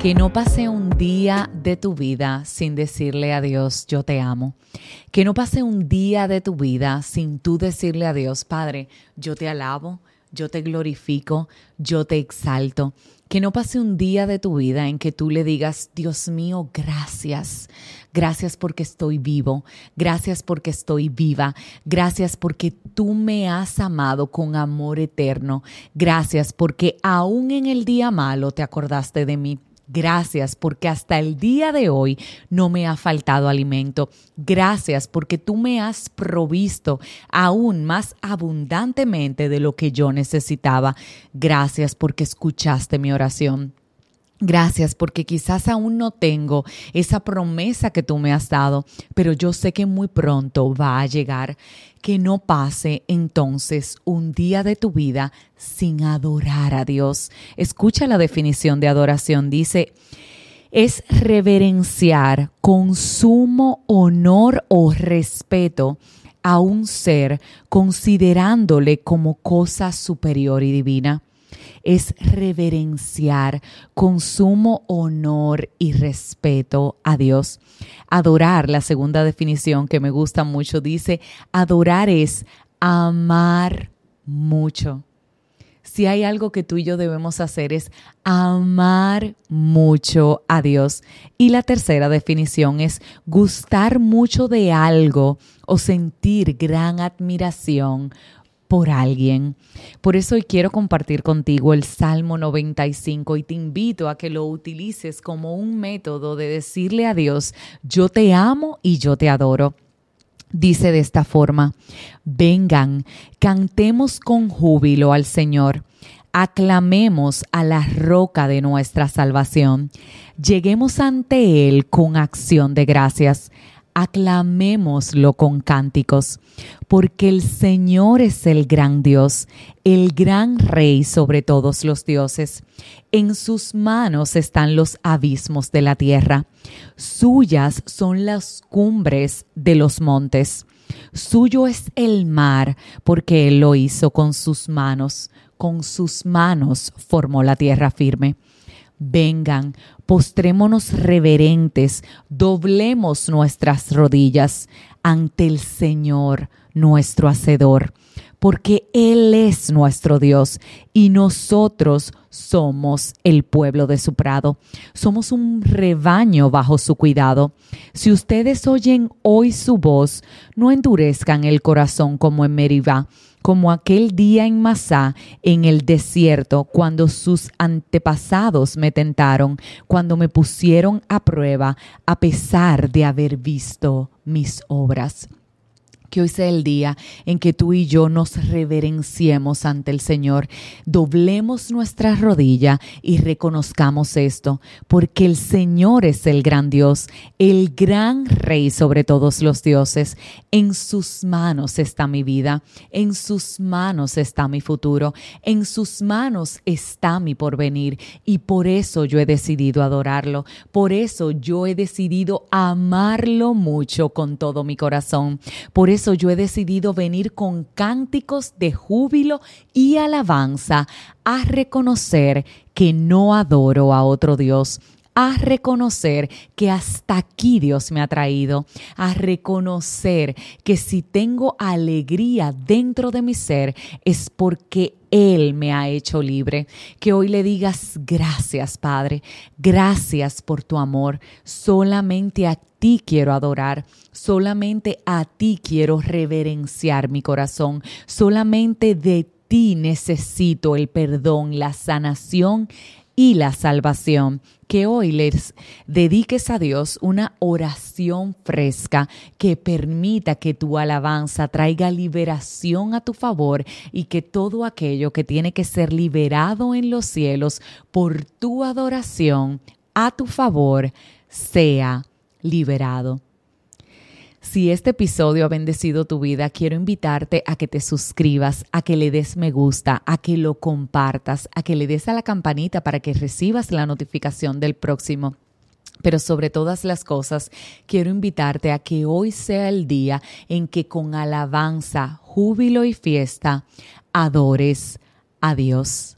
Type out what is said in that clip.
Que no pase un día de tu vida sin decirle a Dios, yo te amo. Que no pase un día de tu vida sin tú decirle a Dios, Padre, yo te alabo, yo te glorifico, yo te exalto. Que no pase un día de tu vida en que tú le digas, Dios mío, gracias. Gracias porque estoy vivo. Gracias porque estoy viva. Gracias porque tú me has amado con amor eterno. Gracias porque aún en el día malo te acordaste de mí. Gracias porque hasta el día de hoy no me ha faltado alimento. Gracias porque tú me has provisto aún más abundantemente de lo que yo necesitaba. Gracias porque escuchaste mi oración. Gracias porque quizás aún no tengo esa promesa que tú me has dado, pero yo sé que muy pronto va a llegar. Que no pase entonces un día de tu vida sin adorar a Dios. Escucha la definición de adoración. Dice, es reverenciar con sumo honor o respeto a un ser considerándole como cosa superior y divina es reverenciar con sumo honor y respeto a Dios. Adorar, la segunda definición que me gusta mucho, dice, adorar es amar mucho. Si hay algo que tú y yo debemos hacer es amar mucho a Dios. Y la tercera definición es gustar mucho de algo o sentir gran admiración por alguien. Por eso hoy quiero compartir contigo el Salmo 95 y te invito a que lo utilices como un método de decirle a Dios, yo te amo y yo te adoro. Dice de esta forma, vengan, cantemos con júbilo al Señor, aclamemos a la roca de nuestra salvación, lleguemos ante Él con acción de gracias aclamémoslo con cánticos, porque el Señor es el gran Dios, el gran Rey sobre todos los dioses. En sus manos están los abismos de la tierra, suyas son las cumbres de los montes. Suyo es el mar, porque Él lo hizo con sus manos, con sus manos formó la tierra firme. Vengan, postrémonos reverentes, doblemos nuestras rodillas ante el Señor, nuestro Hacedor, porque Él es nuestro Dios y nosotros somos el pueblo de su prado. Somos un rebaño bajo su cuidado. Si ustedes oyen hoy su voz, no endurezcan el corazón como en Meribá como aquel día en Masá, en el desierto, cuando sus antepasados me tentaron, cuando me pusieron a prueba, a pesar de haber visto mis obras que hoy sea el día en que tú y yo nos reverenciemos ante el Señor, doblemos nuestra rodilla y reconozcamos esto, porque el Señor es el gran Dios, el gran Rey sobre todos los dioses. En sus manos está mi vida, en sus manos está mi futuro, en sus manos está mi porvenir y por eso yo he decidido adorarlo, por eso yo he decidido amarlo mucho con todo mi corazón, por eso yo he decidido venir con cánticos de júbilo y alabanza a reconocer que no adoro a otro Dios, a reconocer que hasta aquí Dios me ha traído, a reconocer que si tengo alegría dentro de mi ser es porque Él me ha hecho libre. Que hoy le digas gracias, Padre, gracias por tu amor. Solamente a ti quiero adorar, solamente a ti quiero reverenciar mi corazón, solamente de ti necesito el perdón, la sanación y la salvación. Que hoy les dediques a Dios una oración fresca que permita que tu alabanza traiga liberación a tu favor y que todo aquello que tiene que ser liberado en los cielos por tu adoración a tu favor sea liberado. Si este episodio ha bendecido tu vida, quiero invitarte a que te suscribas, a que le des me gusta, a que lo compartas, a que le des a la campanita para que recibas la notificación del próximo. Pero sobre todas las cosas, quiero invitarte a que hoy sea el día en que con alabanza, júbilo y fiesta adores a Dios.